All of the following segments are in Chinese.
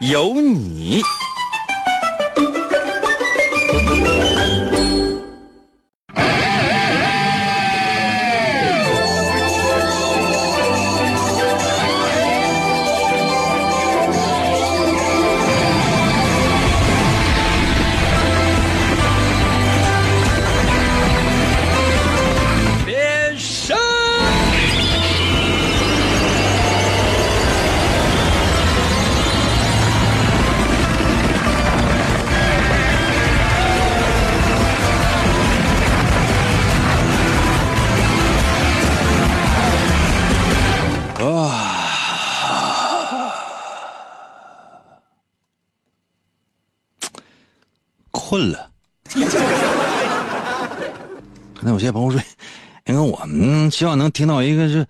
有你。困了。可能有些朋友说，因为我们希望能听到一个是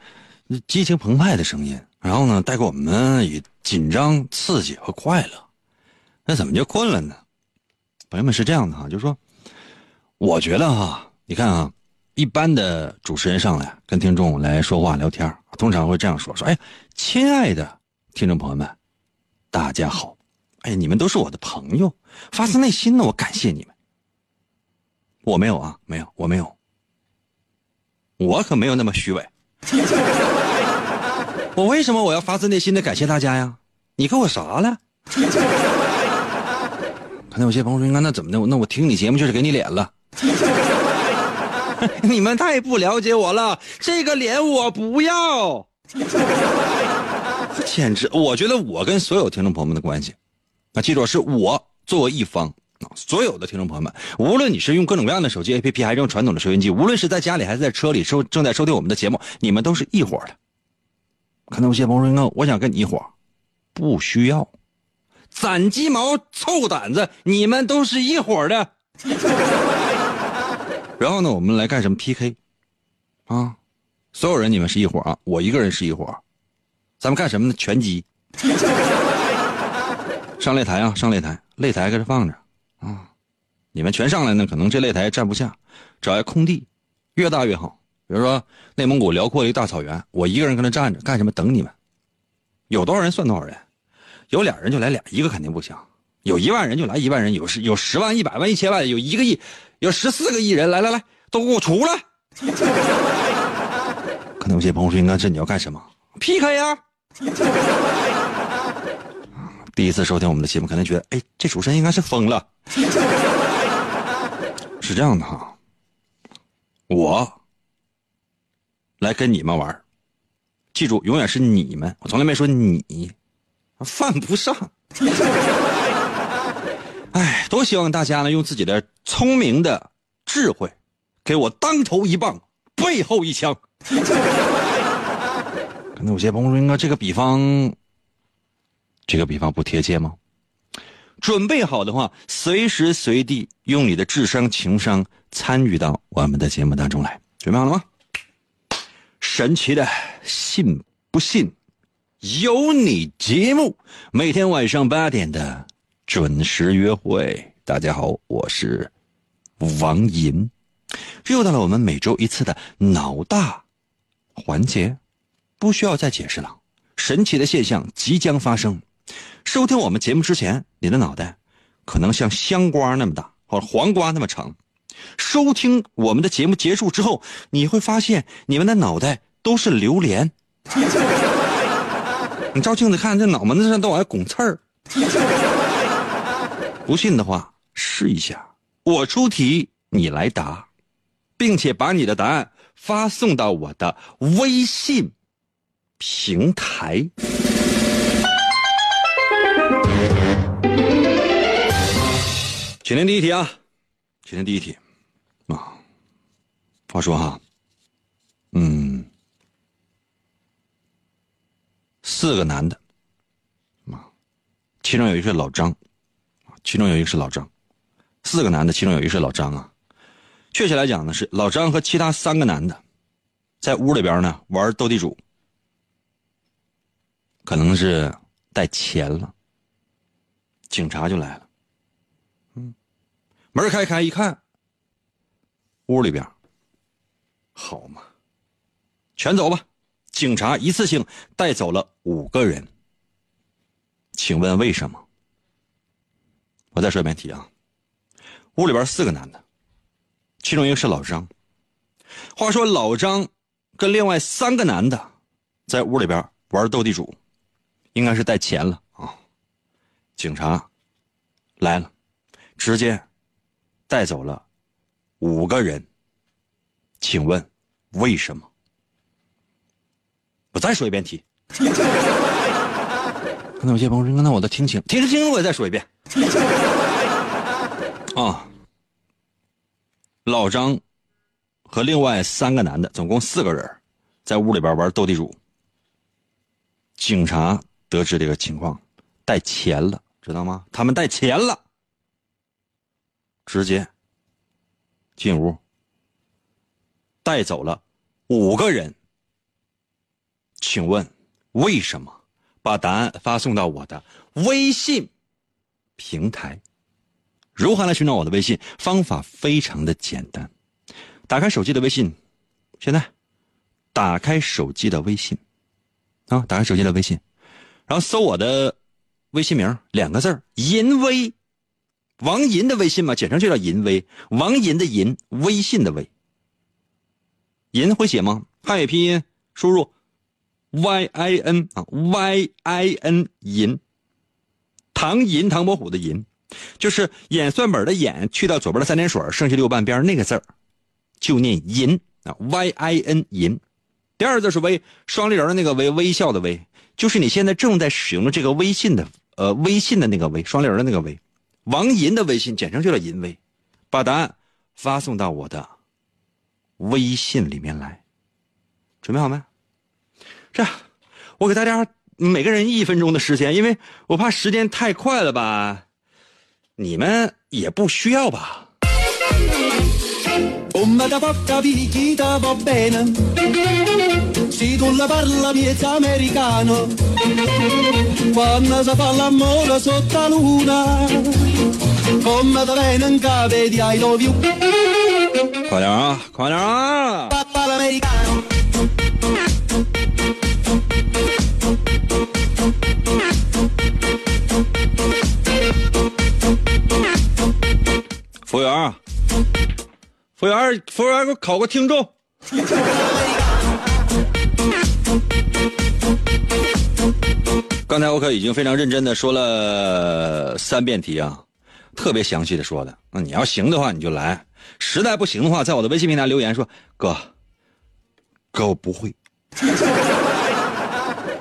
激情澎湃的声音，然后呢，带给我们以紧张、刺激和快乐。那怎么就困了呢？朋友们是这样的哈，就是说，我觉得哈，你看啊，一般的主持人上来跟听众来说话聊天，通常会这样说：说，哎，亲爱的听众朋友们，大家好，哎，你们都是我的朋友，发自内心的我感谢你们。我没有啊，没有，我没有，我可没有那么虚伪。我为什么我要发自内心的感谢大家呀？你给我啥了？可能有些朋友说，那那怎么的？那我听你节目就是给你脸了。你们太不了解我了，这个脸我不要。简直，我觉得我跟所有听众朋友们的关系，那记住是我作为一方。所有的听众朋友们，无论你是用各种各样的手机 APP，还是用传统的收音机，无论是在家里还是在车里收正在收听我们的节目，你们都是一伙的。可能有些朋友说，我想跟你一伙，不需要，攒鸡毛凑胆子，你们都是一伙的。然后呢，我们来干什么 PK？啊，所有人你们是一伙啊，我一个人是一伙，咱们干什么呢？拳击。上擂台啊，上擂台，擂台搁这放着。啊，你们全上来呢，可能这擂台站不下，找一空地，越大越好。比如说内蒙古辽阔的一大草原，我一个人搁那站着，干什么？等你们。有多少人算多少人，有俩人就来俩，一个肯定不行。有一万人就来一万人，有十有十万、一百万、一千万，有一个亿，有十四个亿人，来来来，都给我出来！可能有些朋友说，应该这你要干什么？PK 呀！第一次收听我们的节目，可能觉得，哎，这主持人应该是疯了。是这样的哈，我来跟你们玩，记住，永远是你们，我从来没说你，犯不上。哎，多希望大家呢，用自己的聪明的智慧，给我当头一棒，背后一枪。可能有些朋友说，应该这个比方。这个比方不贴切吗？准备好的话，随时随地用你的智商、情商参与到我们的节目当中来。准备好了吗？神奇的，信不信？有你节目，每天晚上八点的准时约会。大家好，我是王银，又到了我们每周一次的脑大环节，不需要再解释了。神奇的现象即将发生。收听我们节目之前，你的脑袋可能像香瓜那么大，或者黄瓜那么长。收听我们的节目结束之后，你会发现你们的脑袋都是榴莲。你照镜子看，这脑门子上都往外拱刺儿。不信的话，试一下。我出题，你来答，并且把你的答案发送到我的微信平台。今天第一题啊，今天第一题啊，话说哈，嗯，四个男的啊，其中有一个老张其中有一个是老张，四个男的，其中有一个是老张啊。确切来讲呢，是老张和其他三个男的，在屋里边呢玩斗地主，可能是带钱了，警察就来了。门开开一看，屋里边好嘛，全走吧！警察一次性带走了五个人，请问为什么？我再说一遍题啊，屋里边四个男的。其中一个是老张。话说老张跟另外三个男的在屋里边玩斗地主，应该是带钱了啊。警察来了，直接带走了五个人。请问为什么？我再说一遍题。那有些朋友说：“那我都听清，听清，我再说一遍。”啊。老张和另外三个男的，总共四个人，在屋里边玩斗地主。警察得知这个情况，带钱了，知道吗？他们带钱了，直接进屋，带走了五个人。请问为什么？把答案发送到我的微信平台。如何来寻找我的微信？方法非常的简单，打开手机的微信，现在打开手机的微信，啊，打开手机的微信，然后搜我的微信名两个字银威，王银的微信嘛，简称就叫银微，王银的银，微信的微，银会写吗？汉语拼音输入 y i n 啊 y i n 银，唐银唐伯虎的银。就是演算本的演去掉左边的三点水，剩下右半边那个字儿，就念银啊，y i n 银。第二字是微，双立人的那个微，微笑的微，就是你现在正在使用的这个微信的呃微信的那个微，双立人的那个微。王银的微信简称就叫银微，把答案发送到我的微信里面来，准备好没？这样，我给大家每个人一分钟的时间，因为我怕时间太快了吧。你们也不需要吧。快点啊快点啊服务员服务员给我考个服务员给我考个听众刚才我可已经非常认真的说了三遍题啊，特别详细的说的。那你要行的话你就来，实在不行的话，在我的微信平台留言说哥，哥我不会。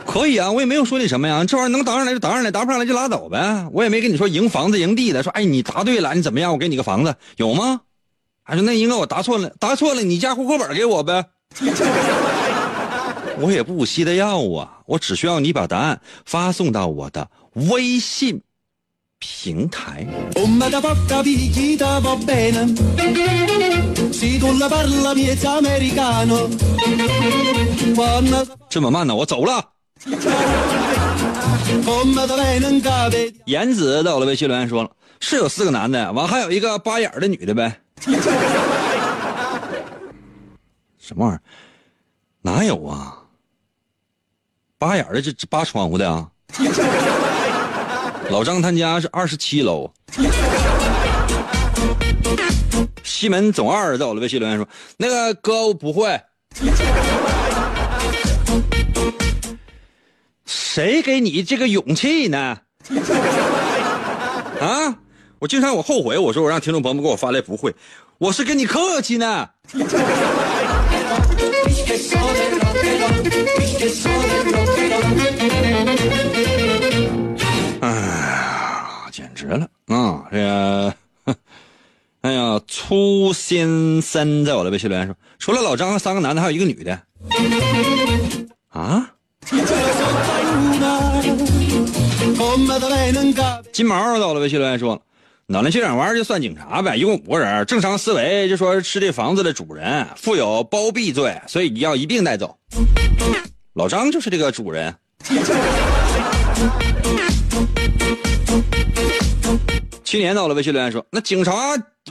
可以啊，我也没有说你什么呀，这玩意儿能答上来就答上来，答不上来就拉倒呗。我也没跟你说赢房子赢地的，说哎你答对了，你怎么样？我给你个房子，有吗？还说那应该我答错了，答错了，你家户口本给我呗。我也不稀得要啊，我只需要你把答案发送到我的微信平台。这么慢呢我走了。言子在我的微信留言说是有四个男的完还有一个扒眼的女的呗。什么玩意儿？哪有啊？八眼的这这扒窗户的啊？老张他家是二十七楼。西门总二在我的微信留言说：“那个哥我不会。”谁给你这个勇气呢？啊！我经常我后悔，我说我让听众朋友们给我发来不会，我是跟你客气呢。啊！这个，哎呀，粗先生在我的微信留言说，除了老张和三个男的，还有一个女的。啊？金毛在我的微信留言说，脑袋这两玩意儿就算警察呗，一共五个人，正常思维就说是这房子的主人，负有包庇罪，所以要一并带走。老张就是这个主人。去年到了，微信留言说：“那警察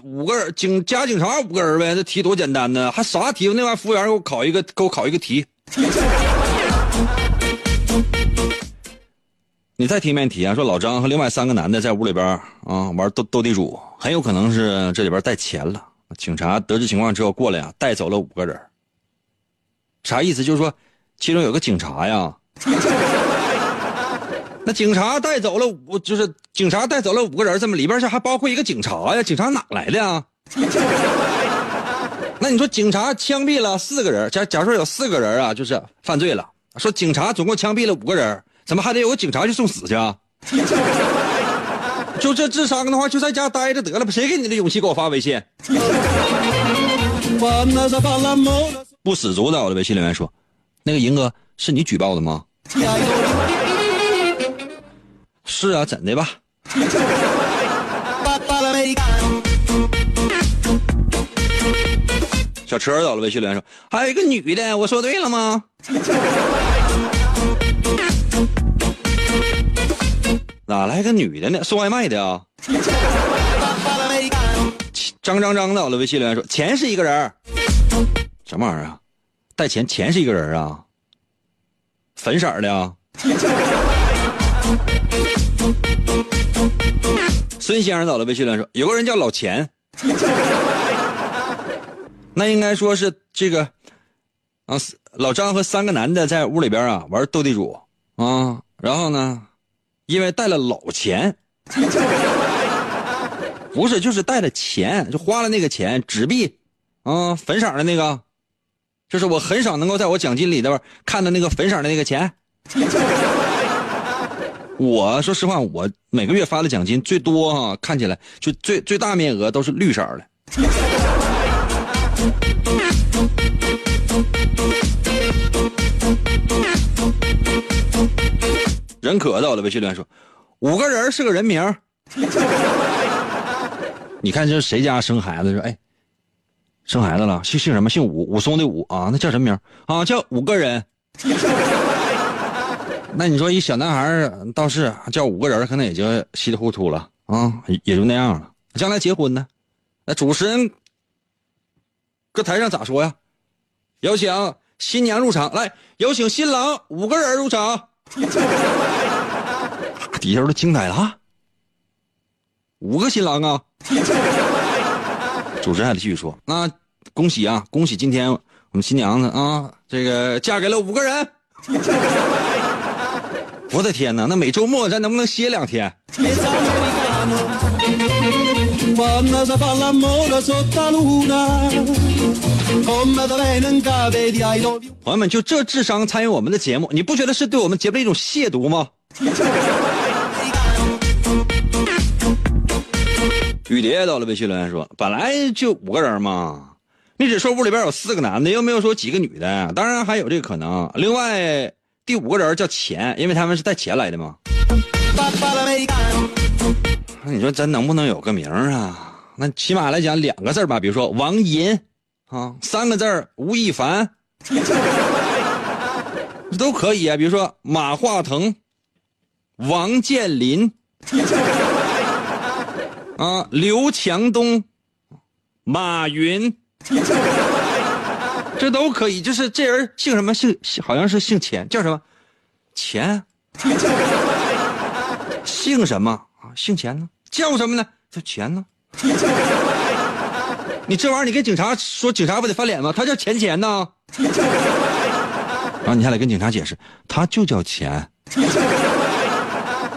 五个人，警加警察五个人呗，这题多简单呢，还啥题？那玩意服务员给我考一个，给我考一个题。你再听一遍题啊，说老张和另外三个男的在屋里边啊玩斗斗地主，很有可能是这里边带钱了。警察得知情况之后过来啊，带走了五个人。啥意思？就是说，其中有个警察呀。”那警察带走了五，就是警察带走了五个人，怎么里边是还包括一个警察呀？警察哪来的呀？那你说警察枪毙了四个人，假假如说有四个人啊，就是犯罪了。说警察总共枪毙了五个人，怎么还得有个警察去送死去？啊？就这智商的话，就在家待着得了吧？谁给你的勇气给我发微信？不死族在，我的微信留言说，那个银哥是你举报的吗？是啊，怎的吧？小车到了，微信留言说还有一个女的，我说对了吗？哪来个女的呢？送外卖的啊？张张张的，我的微信留言说钱是一个人什么玩意儿啊？带钱钱是一个人啊？粉色的啊？孙先生到了，微信留言说：“有个人叫老钱，那应该说是这个啊，老张和三个男的在屋里边啊玩斗地主啊，然后呢，因为带了老钱，不是就是带了钱，就花了那个钱，纸币啊，粉色的那个，就是我很少能够在我奖金里边看到那个粉色的那个钱。”我说实话，我每个月发的奖金最多哈，看起来就最最大面额都是绿色的。人可到了，微信留言说，五个人是个人名。你看这谁家生孩子说，哎，生孩子了，姓姓什么？姓武，武松的武啊，那叫什么名啊？叫五个人。那你说一小男孩倒是叫五个人，可能也就稀里糊涂了啊，也就那样了。将来结婚呢，那主持人搁台上咋说呀？有请新娘入场，来，有请新郎五个人入场。底下都惊呆了，五个新郎啊！主持人还得继续说，那恭喜啊，恭喜今天我们新娘子啊，这个嫁给了五个人。我的天哪！那每周末咱能不能歇两天？朋友们，就这智商参与我们的节目，你不觉得是对我们节目的一种亵渎吗？雨蝶到了，微信留言说：“本来就五个人嘛，你只说屋里边有四个男的，又没有说几个女的，当然还有这个可能。另外。”第五个人叫钱，因为他们是带钱来的嘛。那你说咱能不能有个名啊？那起码来讲两个字吧，比如说王银啊，三个字吴亦凡，都可以啊。比如说马化腾、王健林啊，刘强东、马云。这都可以，就是这人姓什么？姓好像是姓钱，叫什么？钱？姓什么啊？姓钱呢？叫什么呢？叫钱呢？你这玩意儿，你跟警察说，警察不得翻脸吗？他叫钱钱呢。然后你还得跟警察解释，他就叫钱。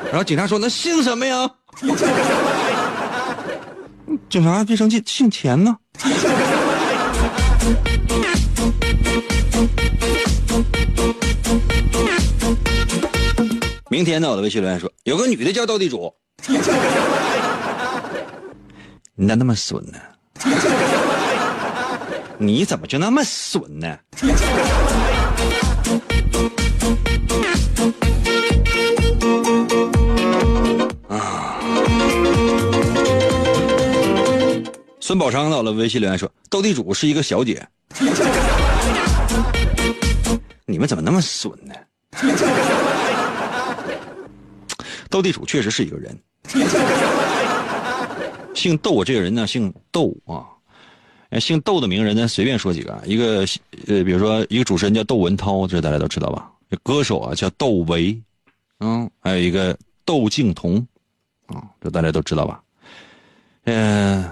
然后警察说：“那姓什么呀？”警察别生气，姓钱呢。明天呢，我的微信留言说有个女的叫斗地主，你咋那么损呢？你怎么就那么损呢？啊！孙宝昌到了微信留言说：“斗地主是一个小姐。”你们怎么那么损呢？斗地主确实是一个人，姓窦，这个人呢姓窦啊。姓窦的名人呢，随便说几个，一个呃，比如说一个主持人叫窦文涛，这大家都知道吧？歌手啊叫窦唯，嗯，还有一个窦靖童，啊，这大家都知道吧？嗯，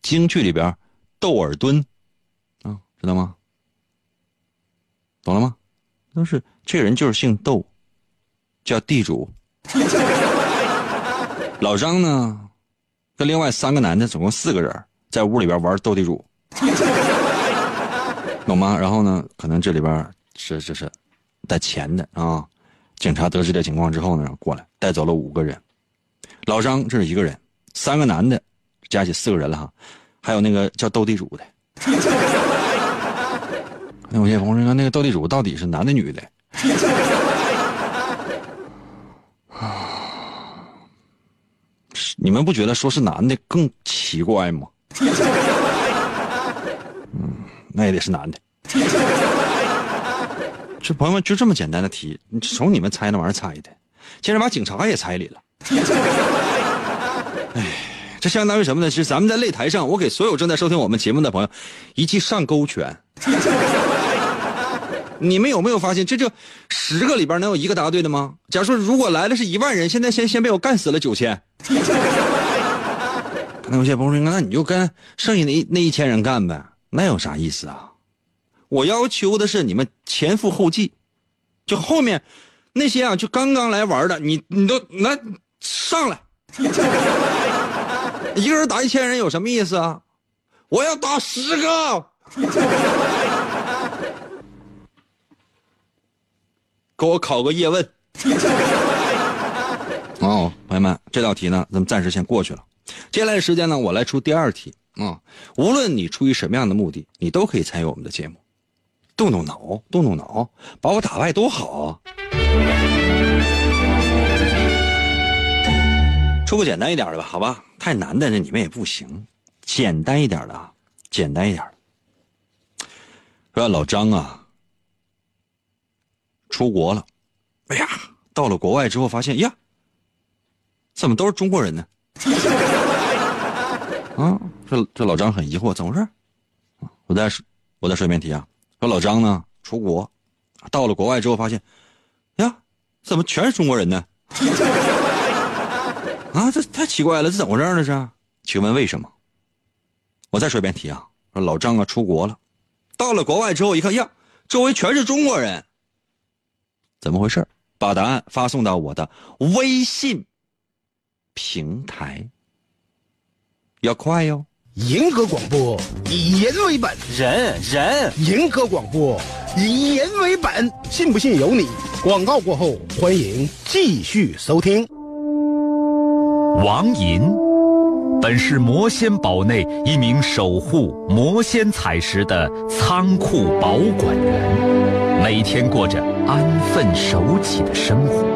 京剧里边窦尔敦，啊，知道吗？懂了吗？都是这个人就是姓窦，叫地主。老张呢，跟另外三个男的，总共四个人。在屋里边玩斗地主，懂吗？然后呢，可能这里边是是是带钱的啊。警察得知这情况之后呢，过来带走了五个人。老张这是一个人，三个男的，加起四个人了哈。还有那个叫斗地主的。那 我先朋友说，那个斗地主到底是男的女的？你们不觉得说是男的更奇怪吗？嗯，那也得是男的。这朋友们就这么简单的题，你从你们猜那玩意儿猜的，竟然把警察也猜里了。哎，这相当于什么呢？是咱们在擂台上，我给所有正在收听我们节目的朋友一记上勾拳。你们有没有发现，这就十个里边能有一个答对的吗？假如说如果来的是一万人，现在先先被我干死了九千。那有些朋友说：“那你就跟剩下那那一千人干呗，那有啥意思啊？我要求的是你们前赴后继，就后面那些啊，就刚刚来玩的，你你都来上来，一个人打一千人有什么意思啊？我要打十个，给我考个叶问。哦，朋友们，这道题呢，咱们暂时先过去了。”接下来的时间呢，我来出第二题啊。无论你出于什么样的目的，你都可以参与我们的节目，动动脑，动动脑，把我打败多好啊！出个简单一点的吧，好吧？太难的那你们也不行，简单一点的，简单一点的。说老张啊，出国了，哎呀，到了国外之后发现呀，怎么都是中国人呢？啊，这这老张很疑惑，怎么回事？我再我再说一遍题啊。说老张呢出国，到了国外之后发现，呀，怎么全是中国人呢？啊，这太奇怪了，这怎么回事呢？这，请问为什么？我再说一遍题啊。说老张啊出国了，到了国外之后一看，呀，周围全是中国人，怎么回事？把答案发送到我的微信。平台要快哟！银河广播以人为本，人人银河广播以人为本，信不信由你。广告过后，欢迎继续收听。王银本是魔仙堡内一名守护魔仙彩石的仓库保管员，每天过着安分守己的生活。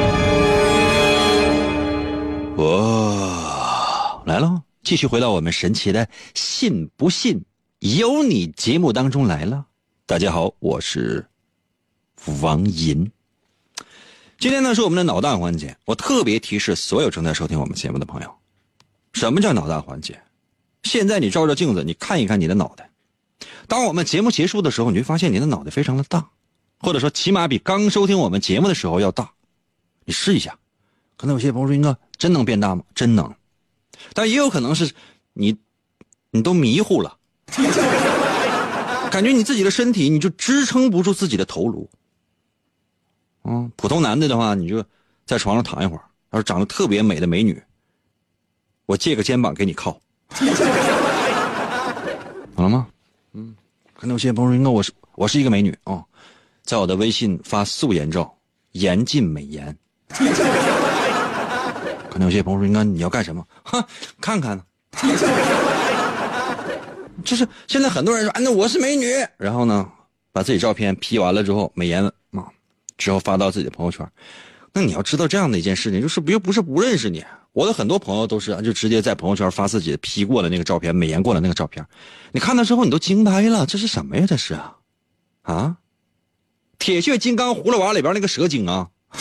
哇，来了！继续回到我们神奇的“信不信由你”节目当中来了。大家好，我是王银。今天呢是我们的脑大环节，我特别提示所有正在收听我们节目的朋友，什么叫脑大环节？现在你照照镜子，你看一看你的脑袋。当我们节目结束的时候，你会发现你的脑袋非常的大，或者说起码比刚收听我们节目的时候要大。你试一下，可能有些朋友说：“应该真能变大吗？”真能，但也有可能是你，你都迷糊了，感觉你自己的身体你就支撑不住自己的头颅。嗯，普通男的的话，你就在床上躺一会儿；要是长得特别美的美女，我借个肩膀给你靠，好了吗？嗯，可能有些朋友说：“我是我是一个美女啊。”在我的微信发素颜照，严禁美颜。可能有些朋友说：“应该你要干什么？”哼，看看呢。就是现在很多人说：“啊，那我是美女。”然后呢，把自己照片 P 完了之后，美颜啊，之后发到自己的朋友圈。那你要知道这样的一件事情，就是不又不是不认识你。我的很多朋友都是就直接在朋友圈发自己 P 过的那个照片，美颜过的那个照片。你看到之后，你都惊呆了，这是什么呀？这是啊，啊？铁血金刚葫芦娃里边那个蛇精啊，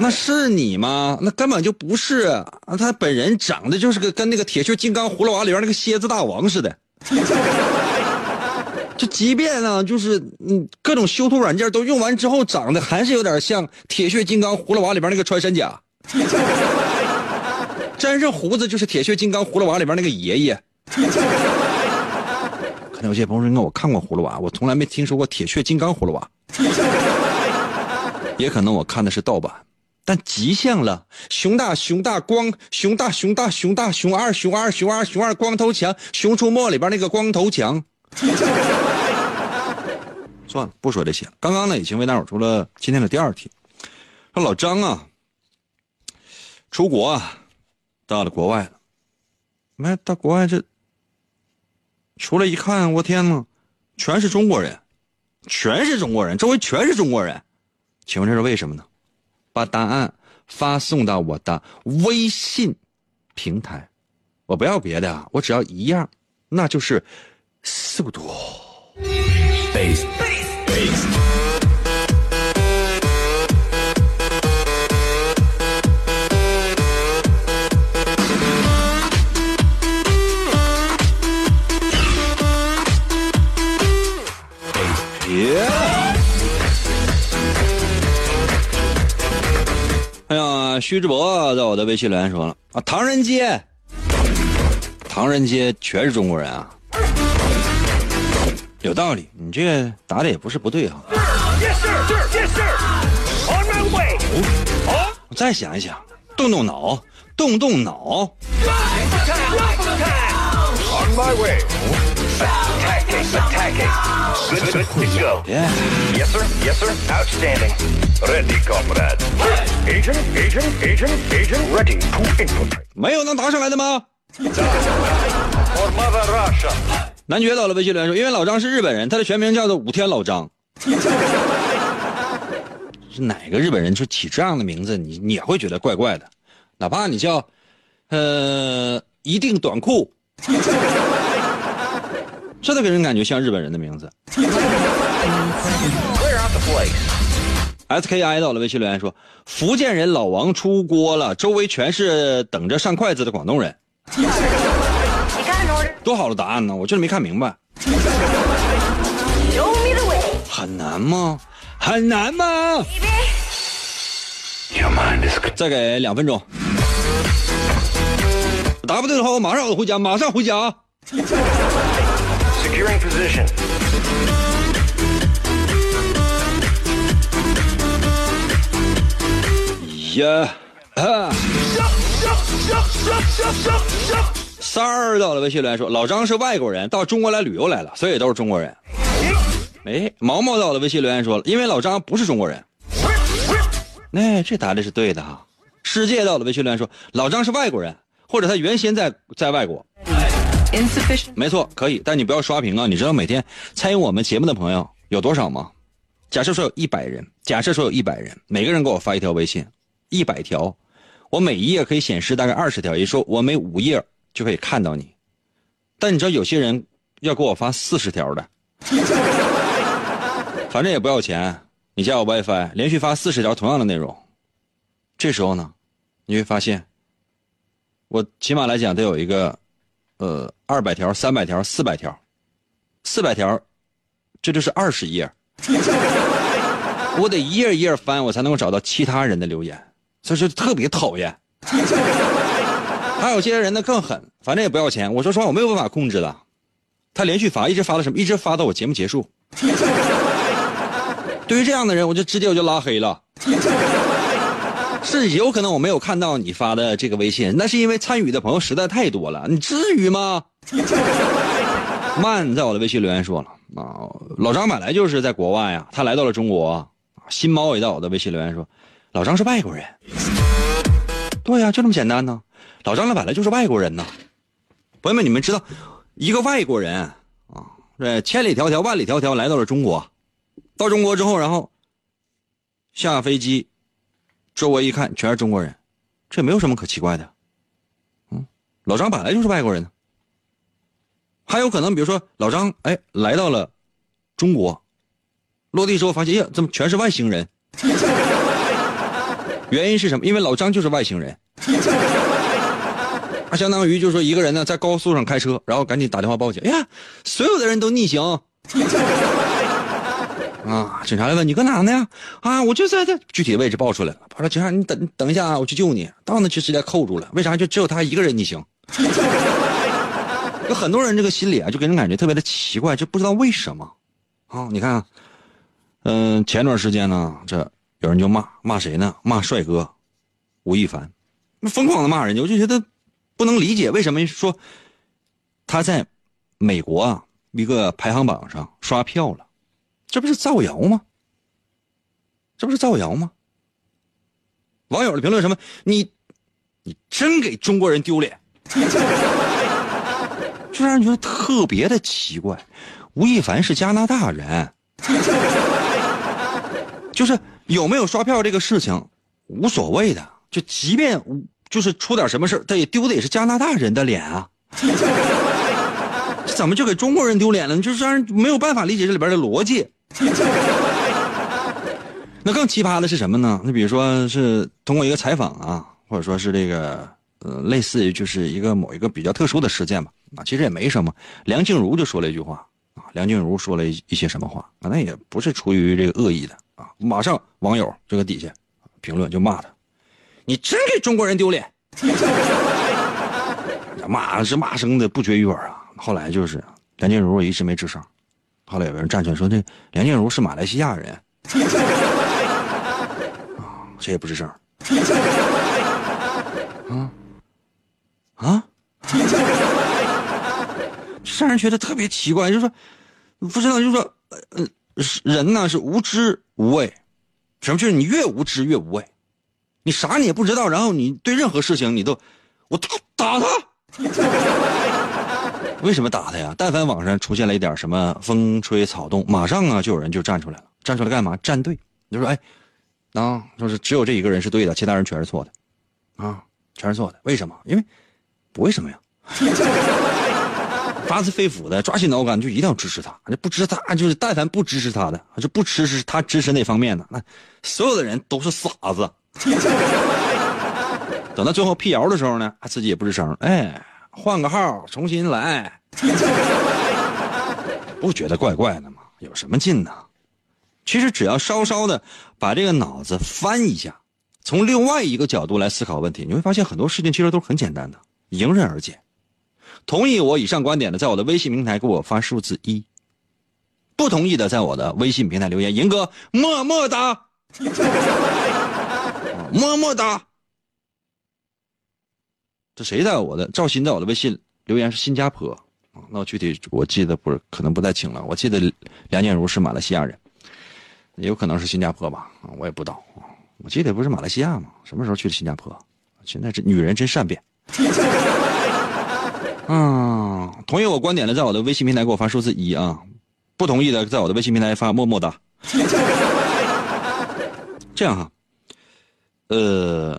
那是你吗？那根本就不是啊！他本人长得就是个跟那个铁血金刚葫芦娃里边那个蝎子大王似的。就即便呢，就是嗯，各种修图软件都用完之后，长得还是有点像铁血金刚葫芦娃里边那个穿山甲。沾上胡子就是铁血金刚葫芦娃里边那个爷爷。可能有些朋友说：“我看过葫芦娃，我从来没听说过铁血金刚葫芦娃。也可能我看的是盗版，但极像了。熊大熊大光熊大熊大熊大熊二熊二熊二熊二光头强，熊出没里边那个光头强。算了，不说这些了。刚刚呢，已经为大伙出了今天的第二题。说老张啊，出国啊，到了国外了。没到国外这。”出来一看，我天呐，全是中国人，全是中国人，周围全是中国人，请问这是为什么呢？把答案发送到我的微信平台，我不要别的，我只要一样，那就是速度。呀，徐志博在我的微信留言说了啊，唐人街，唐人街全是中国人啊，有道理，你这个答的也不是不对啊。我再想一想，动动脑，动动脑。没有能答上来的吗？男爵到了微信留言说，因为老张是日本人，他的全名叫做武天老张。是哪个日本人就起这样的名字，你你也会觉得怪怪的，哪怕你叫，呃，一定短裤。这都给人感觉像日本人的名字。S K I 到了微信留言说，福建人老王出锅了，周围全是等着上筷子的广东人。多好的答案呢！我就是没看明白。很难吗？很难吗？再给两分钟。答不对的话，我马上我回家，马上回家。Position. 呀，啊！三儿到了微信留言说，老张是外国人，到中国来旅游来了，所以都是中国人。哎，毛毛到了微信留言说了，因为老张不是中国人。那、这答的是对的哈。世界到了微信留言说，老张是外国人，或者他原先在在外国。Insufficient. 没错，可以，但你不要刷屏啊！你知道每天参与我们节目的朋友有多少吗？假设说有一百人，假设说有一百人，每个人给我发一条微信，一百条，我每一页可以显示大概二十条，也说我每五页就可以看到你。但你知道有些人要给我发四十条的，反正也不要钱，你加我 WiFi，连续发四十条同样的内容，这时候呢，你会发现，我起码来讲得有一个。呃，二百条、三百条、四百条，四百条，这就是二十页，我得一页一页翻，我才能够找到其他人的留言，所以说特别讨厌。还有些人呢更狠，反正也不要钱。我说实话，我没有办法控制的。他连续发，一直发到什么？一直发到我节目结束。对于这样的人，我就直接我就拉黑了。是有可能我没有看到你发的这个微信，那是因为参与的朋友实在太多了。你至于吗？曼在我的微信留言说了啊，老张本来就是在国外啊，他来到了中国。新猫也在我的微信留言说，老张是外国人。对呀，就这么简单呢。老张他本来就是外国人呢。朋友们，你们知道，一个外国人啊，这千里迢迢、万里迢迢来到了中国，到中国之后，然后下飞机，周围一看全是中国人，这没有什么可奇怪的。嗯，老张本来就是外国人。还有可能，比如说老张哎来到了中国，落地之后发现，呀，怎么全是外星人？原因是什么？因为老张就是外星人。他相当于就是说，一个人呢在高速上开车，然后赶紧打电话报警。哎呀，所有的人都逆行。啊，警察来问你搁哪呢？啊，我就在这具体位置报出来了。他说警察，你等等一下啊，我去救你。到那就直接扣住了。为啥？就只有他一个人逆行。有很多人这个心里啊，就给人感觉特别的奇怪，就不知道为什么。啊，你看，嗯，前段时间呢，这有人就骂骂谁呢？骂帅哥吴亦凡，疯狂的骂人家，我就觉得不能理解为什么说他在美国啊一个排行榜上刷票了，这不是造谣吗？这不是造谣吗？网友的评论什么？你你真给中国人丢脸。就让人觉得特别的奇怪，吴亦凡是加拿大人，就是有没有刷票这个事情无所谓的，就即便就是出点什么事他也丢的也是加拿大人的脸啊，怎么就给中国人丢脸了？就是让人没有办法理解这里边的逻辑。那更奇葩的是什么呢？那比如说是通过一个采访啊，或者说是这个呃，类似于就是一个某一个比较特殊的事件吧。啊，其实也没什么。梁静茹就说了一句话啊，梁静茹说了一一些什么话啊？那也不是出于这个恶意的啊。马上网友这个底下评论就骂他：“你真给中国人丢脸！” 骂是骂声的不绝于耳啊。后来就是梁静茹一直没吱声，后来有人站出来说：“这梁静茹是马来西亚人。”啊，谁也不吱声。啊啊！让人觉得特别奇怪，就是说，不知道，就是说，呃，人呢是无知无畏，什么就是你越无知越无畏，你啥你也不知道，然后你对任何事情你都，我打打他，为什么打他呀？但凡网上出现了一点什么风吹草动，马上啊就有人就站出来了，站出来干嘛？站队，就说哎，啊，就是只有这一个人是对的，其他人全是错的，啊，全是错的，为什么？因为不为什么呀？发自肺腑的抓心挠肝，就一定要支持他。这不支持他，就是但凡不支持他的，就不支持他支持那方面的，那所有的人都是傻子。等到最后辟谣的时候呢，他自己也不吱声。哎，换个号重新来，不觉得怪怪的吗？有什么劲呢？其实只要稍稍的把这个脑子翻一下，从另外一个角度来思考问题，你会发现很多事情其实都是很简单的，迎刃而解。同意我以上观点的，在我的微信平台给我发数字一；不同意的，在我的微信平台留言。银哥，么么哒，么么哒。这谁在我的赵鑫在我的微信留言是新加坡啊？那我具体我记得不是，可能不太清了。我记得梁建茹是马来西亚人，也有可能是新加坡吧？啊，我也不知道。我记得不是马来西亚吗？什么时候去的新加坡？现在这女人真善变。嗯，同意我观点的，在我的微信平台给我发数字一啊；不同意的，在我的微信平台发么么哒。这样哈，呃，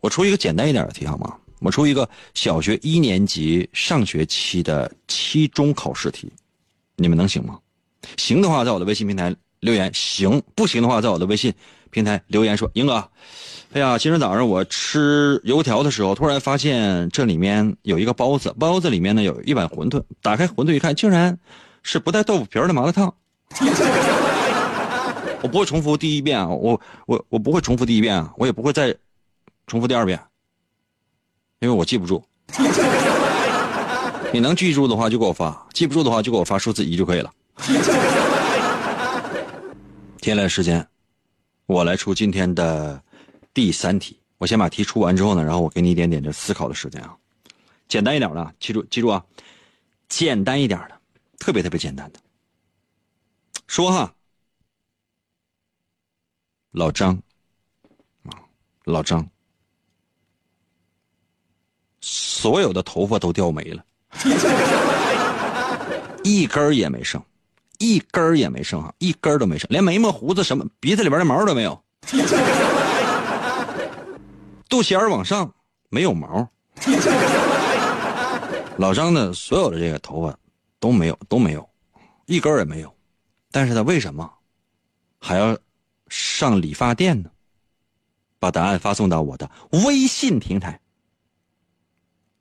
我出一个简单一点的题好吗？我出一个小学一年级上学期的期中考试题，你们能行吗？行的话，在我的微信平台留言；行不行的话，在我的微信平台留言说，英哥。哎呀，今天早上我吃油条的时候，突然发现这里面有一个包子，包子里面呢有一碗馄饨。打开馄饨一看，竟然是不带豆腐皮的麻辣烫。我不会重复第一遍啊，我我我不会重复第一遍啊，我也不会再重复第二遍，因为我记不住。你能记住的话就给我发，记不住的话就给我发数字一就可以了。接下来时间，我来出今天的第三题。我先把题出完之后呢，然后我给你一点点的思考的时间啊，简单一点的，记住记住啊，简单一点的，特别特别简单的。说哈，老张啊，老张，所有的头发都掉没了，一根儿也没剩，一根儿也没剩啊，一根儿都没剩，连眉毛、胡子什么、鼻子里边的毛都没有。肚脐眼往上没有毛，老张的所有的这个头发都没有都没有，一根儿也没有，但是他为什么还要上理发店呢？把答案发送到我的微信平台。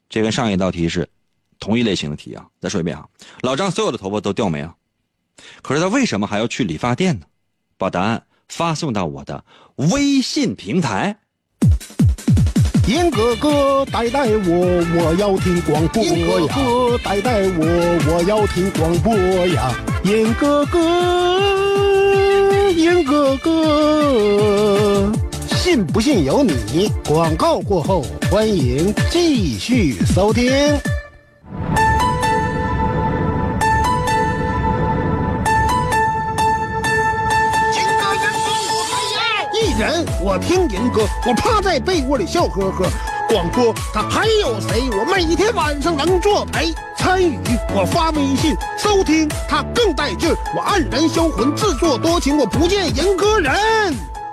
这跟上一道题是同一类型的题啊！再说一遍啊，老张所有的头发都掉没了，可是他为什么还要去理发店呢？把答案发送到我的微信平台。严哥哥带带我，我要听广播呀！严哥哥带带我，我要听广播呀！严哥哥，严哥哥，信不信由你。广告过后，欢迎继续收听。一人我听银歌，我趴在被窝里笑呵呵。广播他还有谁？我每天晚上能作陪参与，我发微信收听他更带劲儿。我黯然销魂，自作多情，我不见银歌人。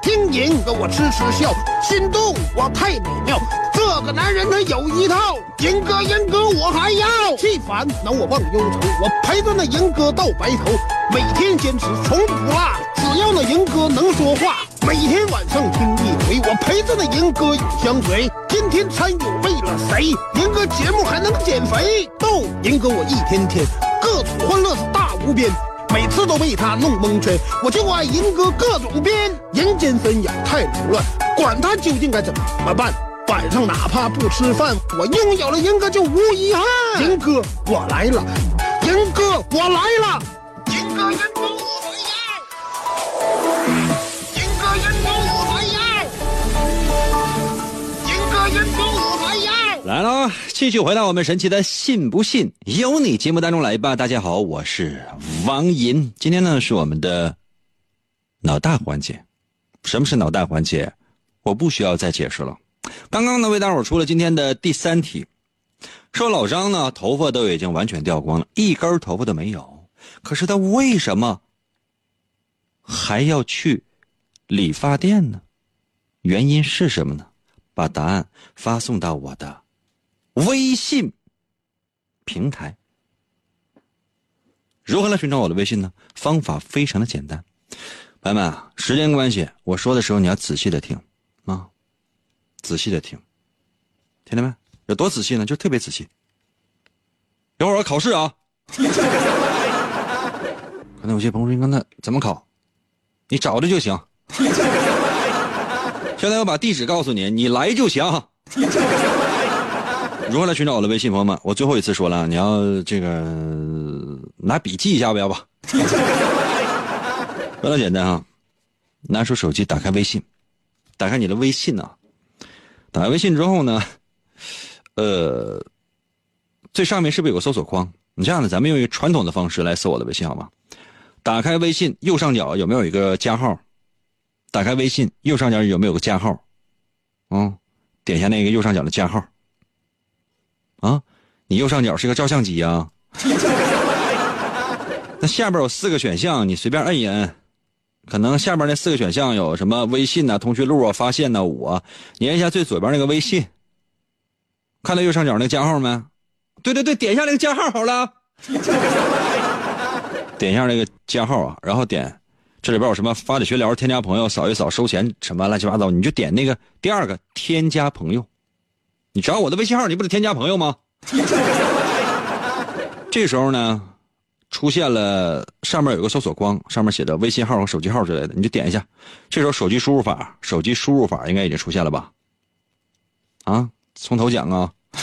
听银歌我痴痴笑，心动我太美妙。这个男人他有一套，银哥银哥我还要。气烦恼我忘忧愁，我陪着那银哥到白头，每天坚持从不落。只要那银哥能说话，每天晚上听一回，我陪着那银哥永相随。天天参与为了谁？银哥节目还能减肥？逗银哥我一天天各种欢乐是大无边，每次都被他弄蒙圈。我就爱银哥各种编，人间纷扰太凌乱，管他究竟该怎么办。晚上哪怕不吃饭，我拥有了银哥就无遗憾。银哥我来了，银哥我来了，银哥银哥来了，继续回到我们神奇的“信不信由你”节目当中来吧。大家好，我是王银。今天呢是我们的脑大环节。什么是脑大环节？我不需要再解释了。刚刚呢为大伙出了今天的第三题，说老张呢头发都已经完全掉光了，一根头发都没有，可是他为什么还要去理发店呢？原因是什么呢？把答案发送到我的微信平台。如何来寻找我的微信呢？方法非常的简单，朋友们啊，时间关系，我说的时候你要仔细的听啊，仔细的听，听见没？有多仔细呢？就特别仔细。一会儿我考试啊。可能有些朋友说：“那怎么考？你找着就行。”现在我把地址告诉你，你来就行。如何来寻找我的微信，朋友们？我最后一次说了，你要这个拿笔记一下不，要不？非常简单啊，拿出手机，打开微信，打开你的微信啊。打开微信之后呢，呃，最上面是不是有个搜索框？你这样的，咱们用一个传统的方式来搜我的微信好吗？打开微信右上角有没有一个加号？打开微信右上角有没有个加号？嗯，点一下那个右上角的加号。啊，你右上角是个照相机啊？那下边有四个选项，你随便摁一摁。可能下边那四个选项有什么微信呐、通讯录啊、发现呐、我，你按一下最左边那个微信，看到右上角那个加号没？对对对，点一下那个加号好了。点一下那个加号啊，然后点这里边有什么发的群聊、添加朋友、扫一扫、收钱什么乱七八糟，你就点那个第二个添加朋友。你找我的微信号，你不得添加朋友吗？这时候呢，出现了上面有个搜索框，上面写着微信号和手机号之类的，你就点一下。这时候手机输入法，手机输入法应该已经出现了吧？啊，从头讲啊。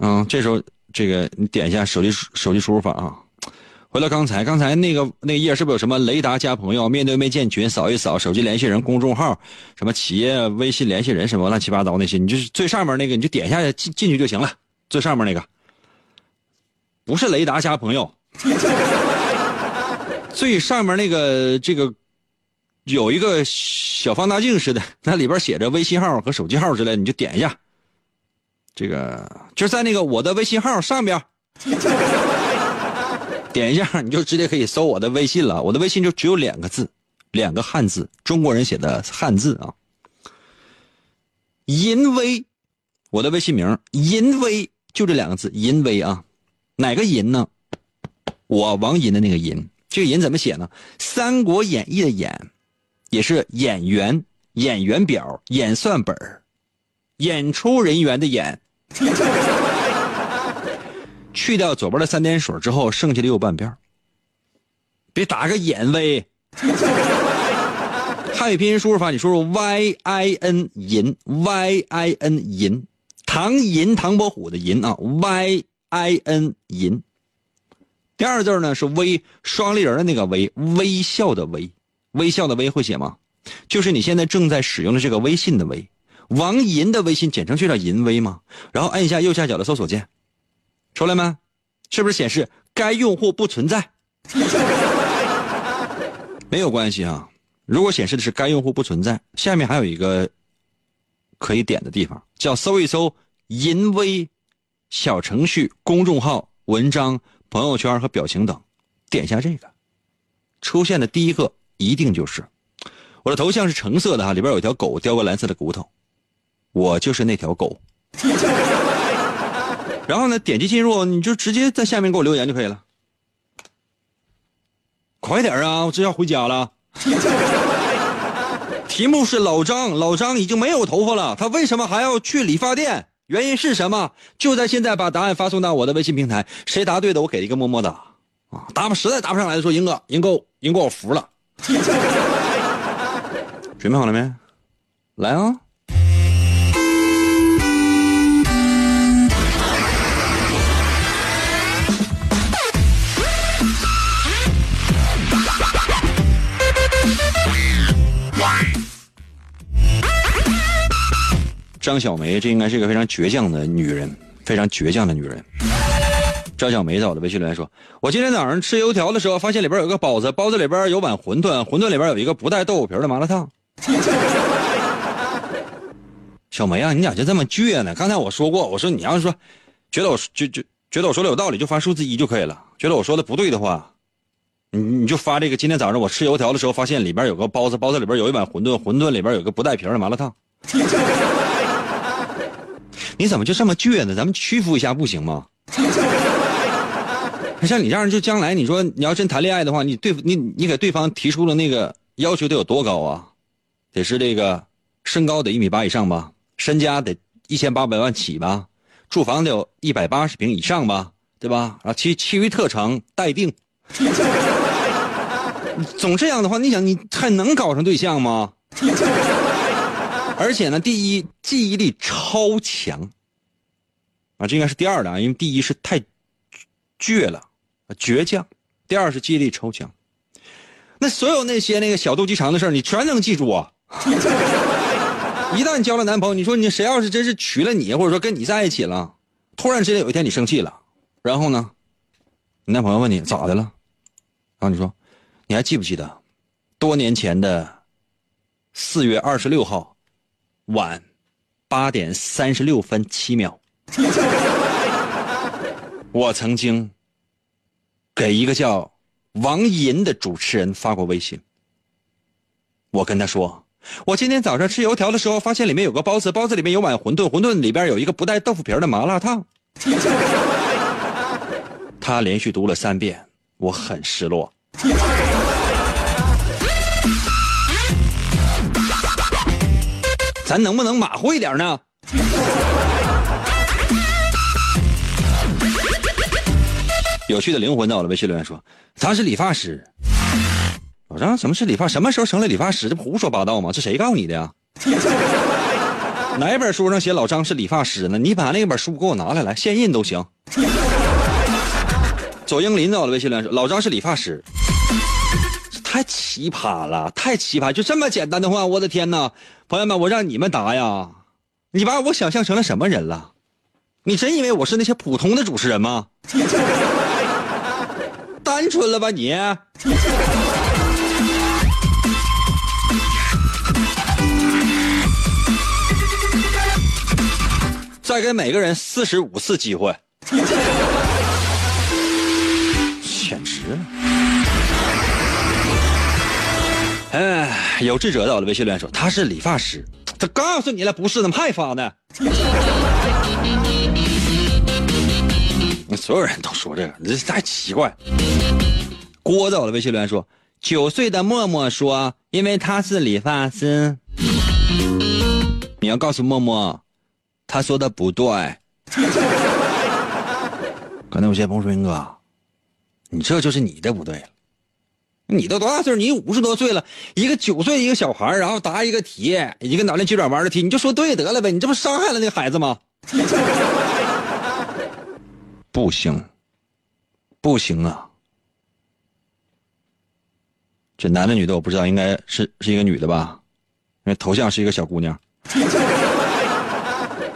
嗯，这时候这个你点一下手机手机输入法啊。回到刚才，刚才那个那页是不是有什么雷达加朋友、面对面建群、扫一扫、手机联系人、公众号、什么企业微信联系人什么乱七八糟那些？你就是最上面那个，你就点一下进进去就行了。最上面那个不是雷达加朋友，最上面那个这个有一个小放大镜似的，那里边写着微信号和手机号之类，你就点一下。这个就在那个我的微信号上边。点一下，你就直接可以搜我的微信了。我的微信就只有两个字，两个汉字，中国人写的汉字啊。淫威，我的微信名淫威就这两个字，淫威啊。哪个淫呢？我王银的那个淫，这个淫怎么写呢？《三国演义》的演，也是演员、演员表、演算本演出人员的演。去掉左边的三点水之后，剩下的右半边别打个眼威。汉语拼音输入法，你输入 y i n 银 y i n 银，唐银唐伯虎的银啊 y i n 银。第二字呢是微双立人的那个微，微笑的微，微笑的微会写吗？就是你现在正在使用的这个微信的微，王银的微信简称就叫银微吗？然后按一下右下角的搜索键。出来没？是不是显示该用户不存在？没有关系啊。如果显示的是该用户不存在，下面还有一个可以点的地方，叫搜一搜“淫威”小程序、公众号、文章、朋友圈和表情等，点一下这个，出现的第一个一定就是我的头像是橙色的哈，里边有一条狗叼个蓝色的骨头，我就是那条狗。然后呢，点击进入，你就直接在下面给我留言就可以了。快点啊，我这要回家了。题目是老张，老张已经没有头发了，他为什么还要去理发店？原因是什么？就在现在，把答案发送到我的微信平台。谁答对的，我给一个么么哒。啊，答不实在答不上来的说，英哥，英哥，英哥，我服了。准备好了没？来啊！张小梅，这应该是一个非常倔强的女人，非常倔强的女人。张小梅在我的微信留言说：“我今天早上吃油条的时候，发现里边有个包子，包子里边有碗馄饨，馄饨里边有一个不带豆腐皮的麻辣烫。”小梅啊，你咋就这么倔呢？刚才我说过，我说你要是说觉得我就就觉得我说的有道理，就发数字一就可以了；觉得我说的不对的话，你你就发这个。今天早上我吃油条的时候，发现里边有个包子，包子里边有一碗馄饨，馄饨里边有个不带皮的麻辣烫。你怎么就这么倔呢？咱们屈服一下不行吗？像你这样，就将来你说你要真谈恋爱的话，你对你你给对方提出了那个要求得有多高啊？得是这个身高得一米八以上吧，身家得一千八百万起吧，住房得有一百八十平以上吧，对吧？啊，其其余特长待定。总这样的话，你想你还能搞上对象吗？而且呢，第一记忆力超强，啊，这应该是第二的啊，因为第一是太倔了，倔强；第二是记忆力超强。那所有那些那个小肚鸡肠的事你全能记住啊！一旦交了男朋友，你说你谁要是真是娶了你，或者说跟你在一起了，突然之间有一天你生气了，然后呢，你男朋友问你咋的了，然后你说，你还记不记得多年前的四月二十六号？晚八点三十六分七秒，我曾经给一个叫王银的主持人发过微信。我跟他说，我今天早上吃油条的时候，发现里面有个包子，包子里面有碗馄饨，馄饨里边有一个不带豆腐皮的麻辣烫。他连续读了三遍，我很失落。咱能不能马虎一点呢？有趣的灵魂在我的微信留言说，他是理发师。老张，什么是理发？什么时候成了理发师？这不胡说八道吗？这谁告诉你的呀？哪本书上写老张是理发师呢？你把那本书给我拿来，来现印都行。左英林在我的微信留言说，老张是理发师。太奇葩了，太奇葩！就这么简单的话，我的天哪！朋友们，我让你们答呀，你把我想象成了什么人了？你真以为我是那些普通的主持人吗？单纯了吧你？再给每个人四十五次机会，哎，有志者在我的微信留言说他是理发师，他告诉你了不是，怎么还发呢？所有人都说这个，这太奇怪。郭在我的微信留言说，九岁的默默说，因为他是理发师。你要告诉默默，他说的不对。刚才有些朋友说，英哥，你这就是你的不对了。你都多大岁数你五十多岁了，一个九岁一个小孩然后答一个题，一个脑筋急转弯的题，你就说对得了呗，你这不伤害了那孩子吗？不行，不行啊！这男的女的我不知道，应该是是一个女的吧？因为头像是一个小姑娘。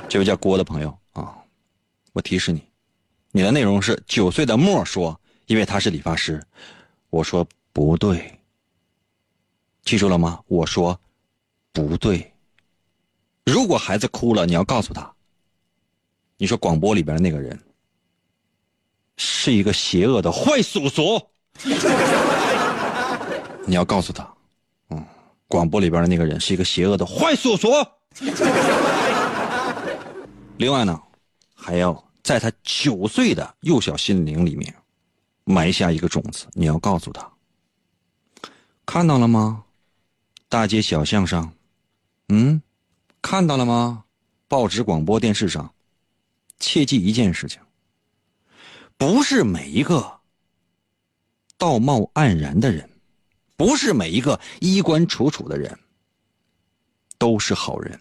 这位叫郭的朋友啊，我提示你，你的内容是九岁的莫说，因为他是理发师。我说不对，记住了吗？我说不对。如果孩子哭了，你要告诉他，你说广播里边的那个人是一个邪恶的坏叔叔，你要告诉他，嗯，广播里边的那个人是一个邪恶的坏叔叔。另外呢，还要在他九岁的幼小心灵里面埋下一个种子。你要告诉他，看到了吗？大街小巷上，嗯，看到了吗？报纸、广播电视上，切记一件事情：不是每一个道貌岸然的人，不是每一个衣冠楚楚的人，都是好人。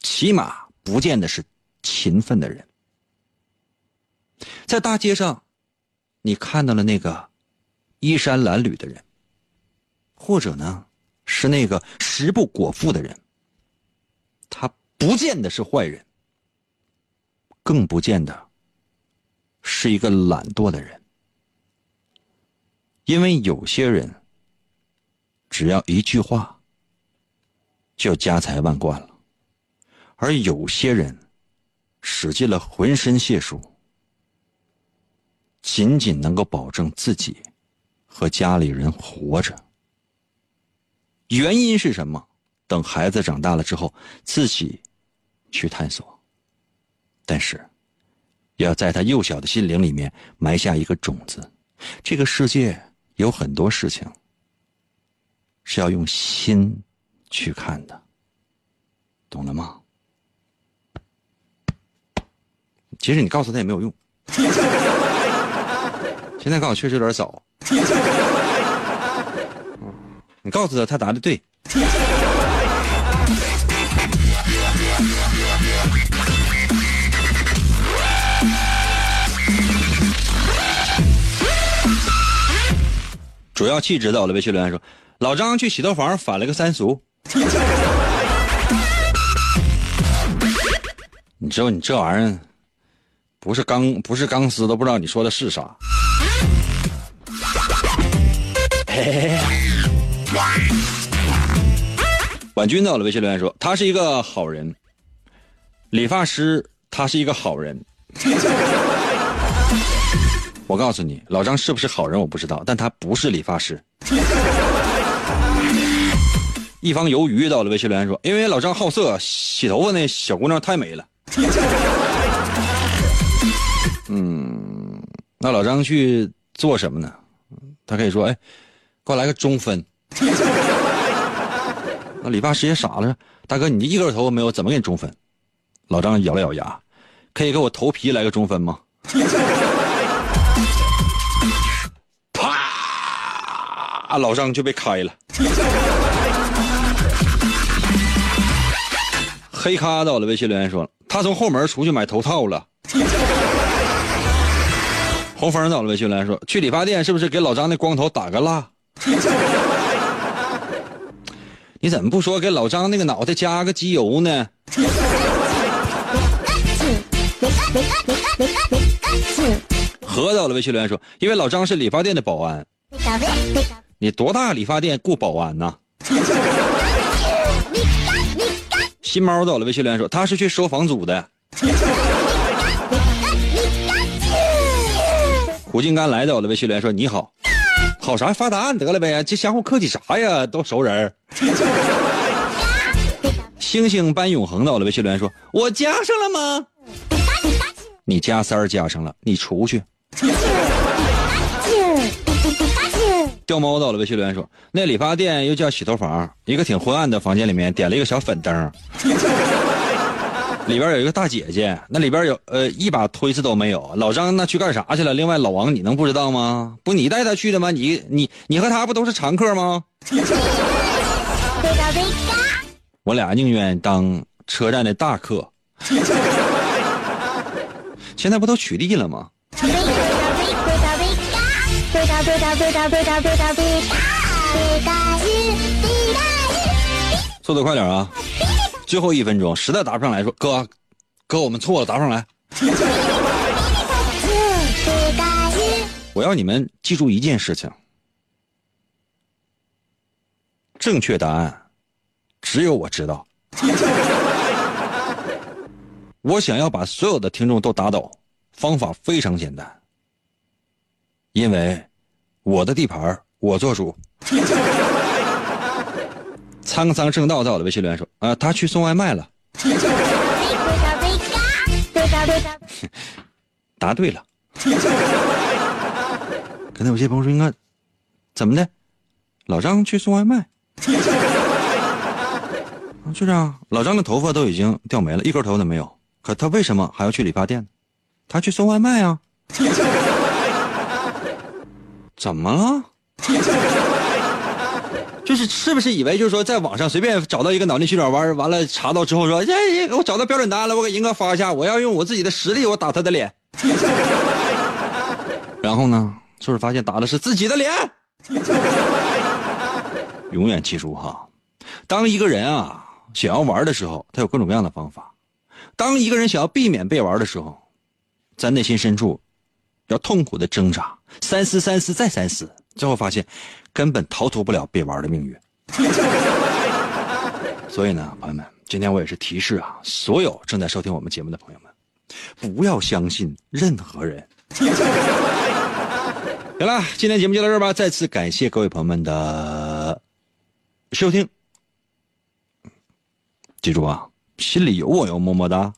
起码不见得是勤奋的人。在大街上，你看到了那个衣衫褴褛的人，或者呢是那个食不果腹的人，他不见得是坏人，更不见得是一个懒惰的人，因为有些人只要一句话就家财万贯了。而有些人使尽了浑身解数，仅仅能够保证自己和家里人活着。原因是什么？等孩子长大了之后，自己去探索。但是，要在他幼小的心灵里面埋下一个种子。这个世界有很多事情是要用心去看的，懂了吗？其实你告诉他也没有用，现在告诉确实有点早。你告诉他，他答的对。主要气质到了，微信留言说：“老张去洗头房反了个三俗。”你知道你这玩意儿？不是钢，不是钢丝，都不知道你说的是啥。嘿嘿嘿婉君到了微信留言说，他是一个好人，理发师，他是一个好人。我告诉你，老张是不是好人我不知道，但他不是理发师。一方鱿鱼到了微信留言说，因为老张好色，洗头发那小姑娘太美了。嗯，那老张去做什么呢？他可以说：“哎，给我来个中分。”那理发师也傻了，大哥，你一根头发没有，怎么给你中分？老张咬了咬牙，可以给我头皮来个中分吗？啪，老张就被开了。黑咖到了，微信留言说他从后门出去买头套了。红枫到了，微信留言说去理发店是不是给老张那光头打个蜡？你怎么不说给老张那个脑袋加个机油呢？何到了，微信留言说因为老张是理发店的保安。你多大理发店雇保安呢？新猫到了，微信留言说他是去收房租的。苦尽甘来到了，微信留言说你好，好啥发答案得了呗，这相互客气啥呀？都熟人儿。星星般永恒到了，微信留言说我加上了吗？你加三儿加上了，你出去。掉猫到了，微信留言说那理发店又叫洗头房，一个挺昏暗的房间里面点了一个小粉灯，里边有一个大姐姐，那里边有呃一把推子都没有。老张那去干啥去了？另外老王你能不知道吗？不你带他去的吗？你你你和他不都是常客吗？我俩宁愿当车站的大客。现在不都取缔了吗？速度快点啊！最后一分钟，实在答不上来说，哥，哥，我们错了，答不上来。我要你们记住一件事情：正确答案只有我知道。我想要把所有的听众都打倒，方法非常简单，因为我的地盘我做主。沧桑正道在我的，微信留言说啊，他去送外卖了。答对了。可能有些朋友说，应该怎么的？老张去送外卖。就这样，老张的头发都已经掉没了，一根头都没有。可他为什么还要去理发店？他去送外卖啊？怎么了？就是是不是以为就是说在网上随便找到一个脑筋急转弯，完了查到之后说，哎，我找到标准答案了，我给银哥发一下，我要用我自己的实力，我打他的脸。然后呢，就是发现打的是自己的脸？永远记住哈，当一个人啊想要玩的时候，他有各种各样的方法。当一个人想要避免被玩的时候，在内心深处要痛苦的挣扎，三思三思再三思，最后发现根本逃脱不了被玩的命运。所以呢，朋友们，今天我也是提示啊，所有正在收听我们节目的朋友们，不要相信任何人。行了，今天节目就到这儿吧，再次感谢各位朋友们的收听。记住啊，心里有我哟，么么哒。